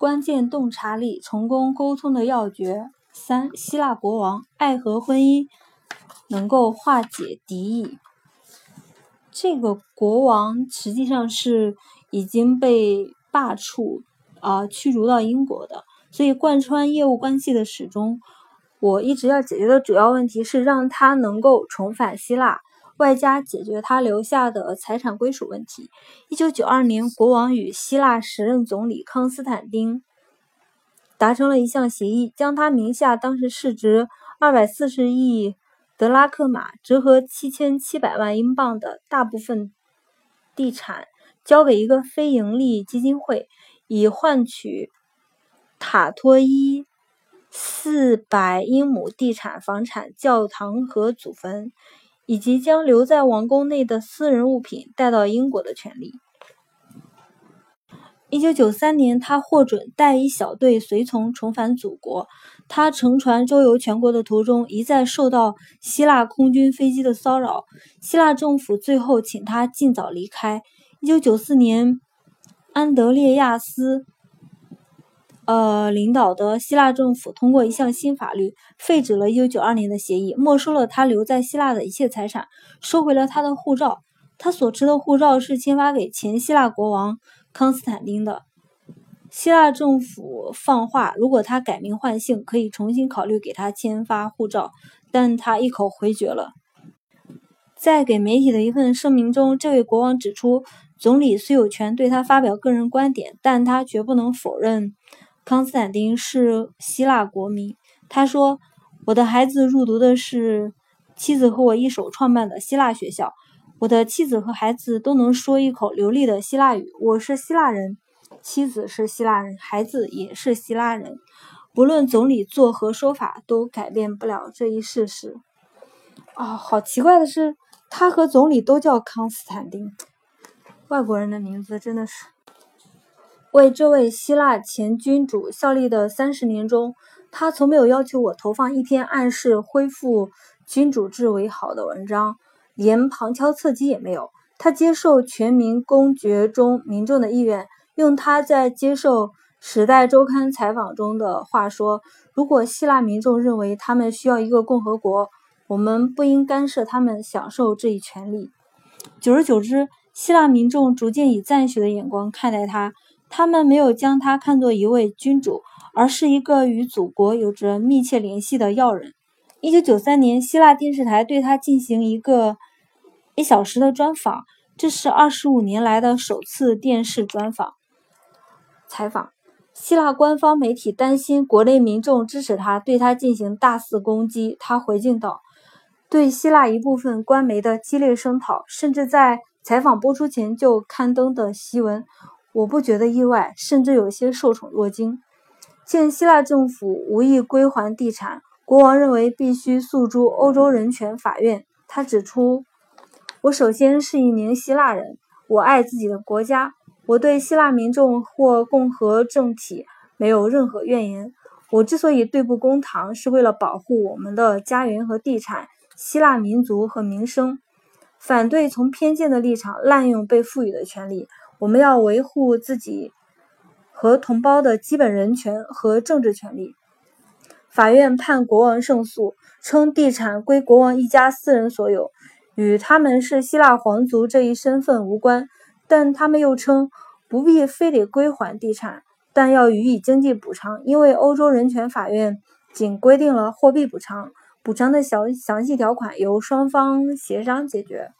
关键洞察力，成功沟通的要诀。三、希腊国王爱和婚姻能够化解敌意。这个国王实际上是已经被罢黜啊驱逐到英国的，所以贯穿业务关系的始终，我一直要解决的主要问题是让他能够重返希腊。外加解决他留下的财产归属问题。一九九二年，国王与希腊时任总理康斯坦丁达成了一项协议，将他名下当时市值二百四十亿德拉克马（折合七千七百万英镑）的大部分地产交给一个非盈利基金会，以换取塔托伊四百英亩地产、房产、教堂和祖坟。以及将留在王宫内的私人物品带到英国的权利。一九九三年，他获准带一小队随从重返祖国。他乘船周游全国的途中，一再受到希腊空军飞机的骚扰。希腊政府最后请他尽早离开。一九九四年，安德烈亚斯。呃，领导的希腊政府通过一项新法律，废止了1992年的协议，没收了他留在希腊的一切财产，收回了他的护照。他所持的护照是签发给前希腊国王康斯坦丁的。希腊政府放话，如果他改名换姓，可以重新考虑给他签发护照，但他一口回绝了。在给媒体的一份声明中，这位国王指出，总理虽有权对他发表个人观点，但他绝不能否认。康斯坦丁是希腊国民。他说：“我的孩子入读的是妻子和我一手创办的希腊学校。我的妻子和孩子都能说一口流利的希腊语。我是希腊人，妻子是希腊人，孩子也是希腊人。不论总理作何说法，都改变不了这一事实。”啊，好奇怪的是，他和总理都叫康斯坦丁，外国人的名字真的是。为这位希腊前君主效力的三十年中，他从没有要求我投放一篇暗示恢复君主制为好的文章，连旁敲侧击也没有。他接受全民公决中民众的意愿，用他在接受《时代周刊》采访中的话说：“如果希腊民众认为他们需要一个共和国，我们不应干涉他们享受这一权利。”久而久之，希腊民众逐渐以赞许的眼光看待他。他们没有将他看作一位君主，而是一个与祖国有着密切联系的要人。一九九三年，希腊电视台对他进行一个一小时的专访，这是二十五年来的首次电视专访采访。希腊官方媒体担心国内民众支持他，对他进行大肆攻击。他回敬道：“对希腊一部分官媒的激烈声讨，甚至在采访播出前就刊登的檄文。”我不觉得意外，甚至有些受宠若惊。见希腊政府无意归还地产，国王认为必须诉诸欧洲人权法院。他指出：“我首先是一名希腊人，我爱自己的国家，我对希腊民众或共和政体没有任何怨言。我之所以对簿公堂，是为了保护我们的家园和地产、希腊民族和民生，反对从偏见的立场滥用被赋予的权利。”我们要维护自己和同胞的基本人权和政治权利。法院判国王胜诉，称地产归国王一家私人所有，与他们是希腊皇族这一身份无关。但他们又称不必非得归还地产，但要予以经济补偿，因为欧洲人权法院仅规定了货币补偿，补偿的详详细条款由双方协商解决。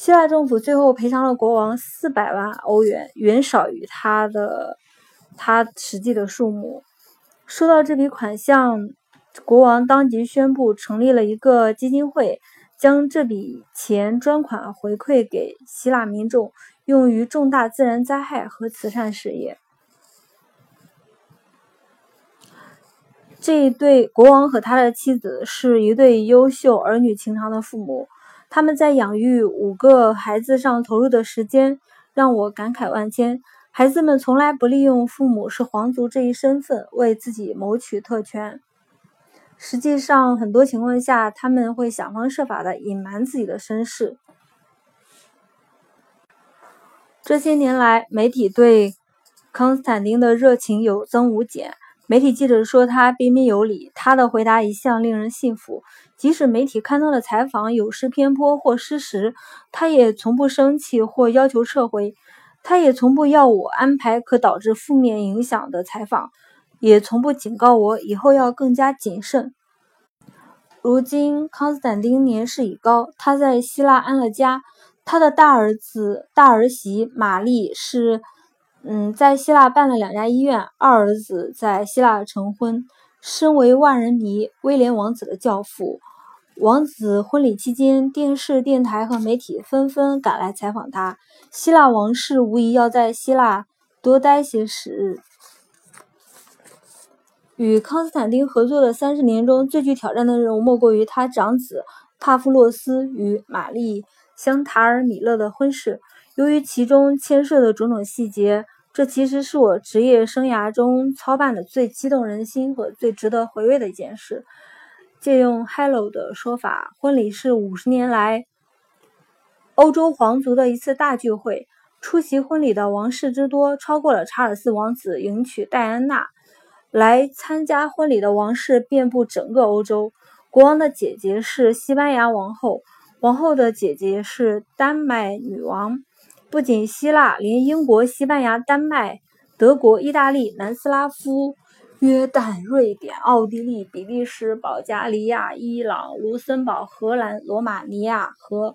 希腊政府最后赔偿了国王四百万欧元，远少于他的他实际的数目。收到这笔款项，国王当即宣布成立了一个基金会，将这笔钱专款回馈给希腊民众，用于重大自然灾害和慈善事业。这一对国王和他的妻子是一对优秀、儿女情长的父母。他们在养育五个孩子上投入的时间让我感慨万千。孩子们从来不利用父母是皇族这一身份为自己谋取特权，实际上，很多情况下他们会想方设法的隐瞒自己的身世。这些年来，媒体对康斯坦丁的热情有增无减。媒体记者说他彬彬有礼，他的回答一向令人信服。即使媒体刊登的采访有失偏颇或失实，他也从不生气或要求撤回。他也从不要我安排可导致负面影响的采访，也从不警告我以后要更加谨慎。如今康斯坦丁年事已高，他在希腊安了家，他的大儿子、大儿媳玛丽是。嗯，在希腊办了两家医院，二儿子在希腊成婚。身为万人迷威廉王子的教父，王子婚礼期间，电视、电台和媒体纷纷赶来采访他。希腊王室无疑要在希腊多待些时日。与康斯坦丁合作的三十年中最具挑战的任务，莫过于他长子帕夫洛斯与玛丽香塔尔米勒的婚事。由于其中牵涉的种种细节，这其实是我职业生涯中操办的最激动人心和最值得回味的一件事。借用 Hello 的说法，婚礼是五十年来欧洲皇族的一次大聚会。出席婚礼的王室之多，超过了查尔斯王子迎娶戴安娜。来参加婚礼的王室遍布整个欧洲。国王的姐姐是西班牙王后，王后的姐姐是丹麦女王。不仅希腊，连英国、西班牙、丹麦、德国、意大利、南斯拉夫、约旦、瑞典、奥地利、比利时、保加利亚、伊朗、卢森堡、荷兰、罗马尼亚和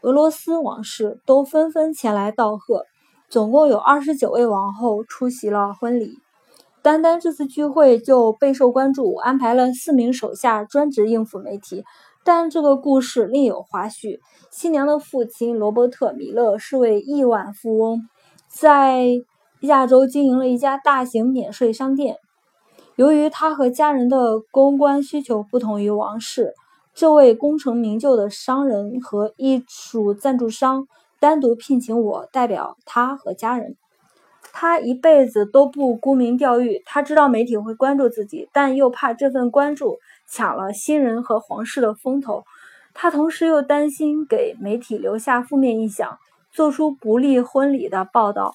俄罗斯王室都纷纷前来道贺。总共有二十九位王后出席了婚礼。单单这次聚会就备受关注，安排了四名手下专职应付媒体。但这个故事另有花絮。新娘的父亲罗伯特·米勒是位亿万富翁，在亚洲经营了一家大型免税商店。由于他和家人的公关需求不同于王室，这位功成名就的商人和艺术赞助商单独聘请我代表他和家人。他一辈子都不沽名钓誉，他知道媒体会关注自己，但又怕这份关注。抢了新人和皇室的风头，他同时又担心给媒体留下负面印象，做出不利婚礼的报道。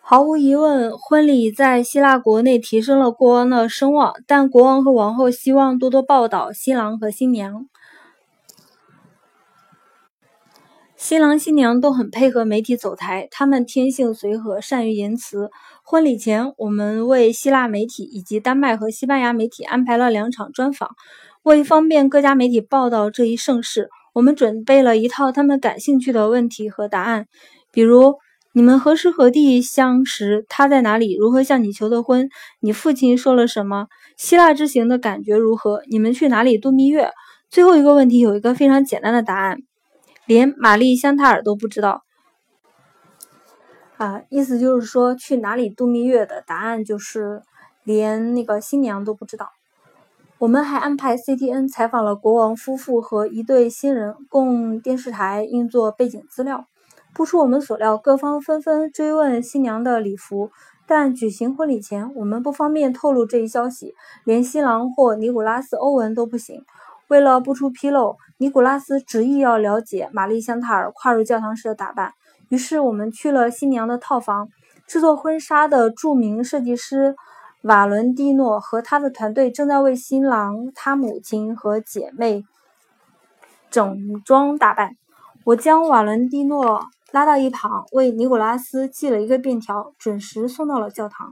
毫无疑问，婚礼在希腊国内提升了国王的声望，但国王和王后希望多多报道新郎和新娘。新郎新娘都很配合媒体走台，他们天性随和，善于言辞。婚礼前，我们为希腊媒体以及丹麦和西班牙媒体安排了两场专访。为方便各家媒体报道这一盛事，我们准备了一套他们感兴趣的问题和答案，比如：你们何时何地相识？他在哪里？如何向你求的婚？你父亲说了什么？希腊之行的感觉如何？你们去哪里度蜜月？最后一个问题有一个非常简单的答案。连玛丽香塔尔都不知道，啊，意思就是说去哪里度蜜月的答案就是连那个新娘都不知道。我们还安排 CTN 采访了国王夫妇和一对新人，供电视台运作背景资料。不出我们所料，各方纷纷追问新娘的礼服，但举行婚礼前，我们不方便透露这一消息，连新郎或尼古拉斯·欧文都不行。为了不出纰漏，尼古拉斯执意要了解玛丽香塔尔跨入教堂时的打扮。于是我们去了新娘的套房。制作婚纱的著名设计师瓦伦蒂诺和他的团队正在为新郎、他母亲和姐妹整装打扮。我将瓦伦蒂诺拉到一旁，为尼古拉斯系了一个便条，准时送到了教堂。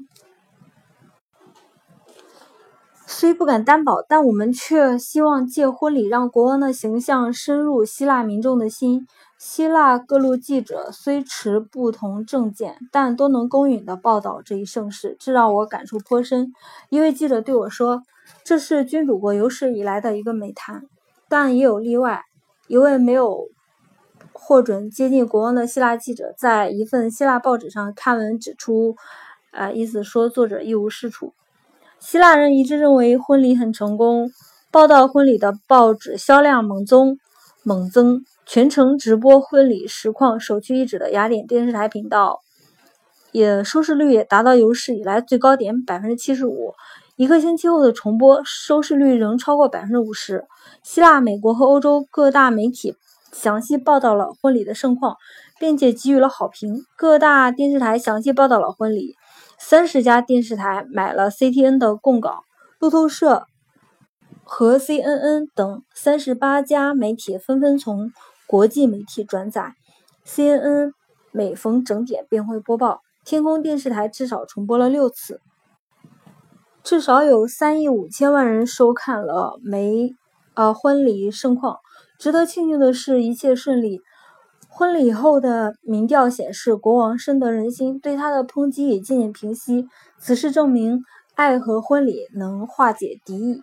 虽不敢担保，但我们却希望借婚礼让国王的形象深入希腊民众的心。希腊各路记者虽持不同政见，但都能公允地报道这一盛事，这让我感触颇深。一位记者对我说：“这是君主国有史以来的一个美谈。”但也有例外。一位没有获准接近国王的希腊记者在一份希腊报纸上刊文指出：“呃，意思说作者一无是处。”希腊人一致认为婚礼很成功，报道婚礼的报纸销量猛增，猛增。全程直播婚礼实况，首屈一指的雅典电视台频道也收视率也达到有史以来最高点百分之七十五。一个星期后的重播收视率仍超过百分之五十。希腊、美国和欧洲各大媒体详细报道了婚礼的盛况，并且给予了好评。各大电视台详细报道了婚礼，三十家电视台买了 CTN 的供稿，路透社和 CNN 等三十八家媒体纷纷从国际媒体转载。CNN 每逢整点便会播报，天空电视台至少重播了六次。至少有三亿五千万人收看了梅呃婚礼盛况。值得庆幸的是，一切顺利。婚礼后的民调显示，国王深得人心，对他的抨击也渐渐平息。此事证明，爱和婚礼能化解敌意。